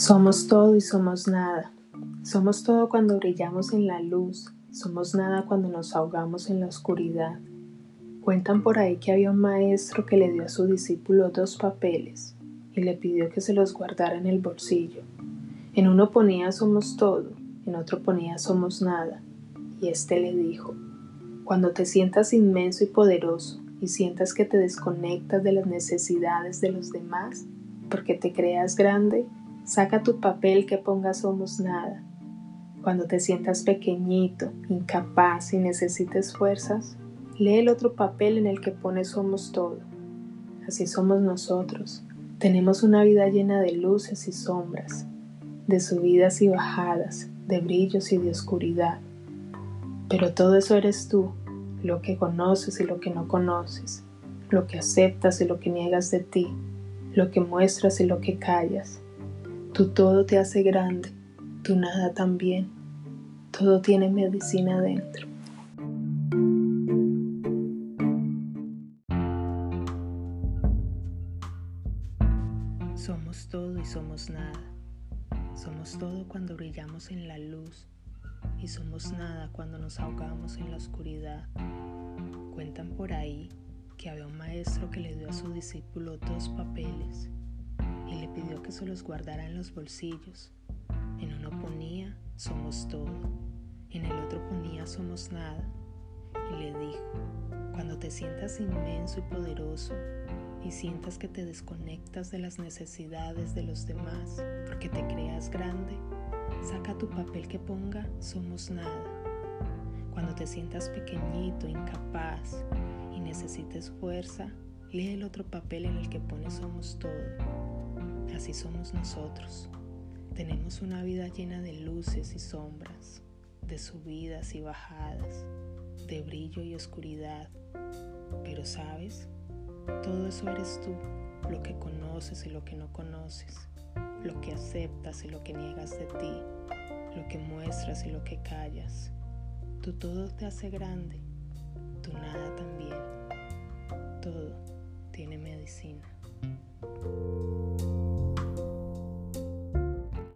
Somos todo y somos nada. Somos todo cuando brillamos en la luz. Somos nada cuando nos ahogamos en la oscuridad. Cuentan por ahí que había un maestro que le dio a su discípulo dos papeles y le pidió que se los guardara en el bolsillo. En uno ponía somos todo, en otro ponía somos nada. Y éste le dijo, cuando te sientas inmenso y poderoso y sientas que te desconectas de las necesidades de los demás, porque te creas grande, Saca tu papel que ponga somos nada. Cuando te sientas pequeñito, incapaz y necesites fuerzas, lee el otro papel en el que pone somos todo. Así somos nosotros. Tenemos una vida llena de luces y sombras, de subidas y bajadas, de brillos y de oscuridad. Pero todo eso eres tú, lo que conoces y lo que no conoces, lo que aceptas y lo que niegas de ti, lo que muestras y lo que callas Tu todo te hace grande, tu nada también. Todo tiene medicina dentro. Somos todo y somos nada. Somos todo cuando brillamos en la luz y somos nada cuando nos ahogamos en la oscuridad. Cuentan por ahí que había un maestro que le dio a su discípulo dos papeles y le pidió que se los guardara en los bolsillos. En uno ponía somos todo, en el otro ponía somos nada. Y le dijo, cuando te sientas inmenso y poderoso y sientas que te desconectas de las necesidades de los demás porque te creas grande, saca tu papel que ponga somos nada. Cuando te sientas pequeñito, incapaz y necesites fuerza, lee el otro papel en el que pone somos todo Así somos nosotros. Tenemos una vida llena de luces y sombras, de subidas y bajadas, de brillo y oscuridad. Pero sabes, todo eso eres tú, lo que conoces y lo que no conoces, lo que aceptas y lo que niegas de ti, lo que muestras y lo que callas. Tu todo te hace grande, tu nada también. Todo tiene medicina.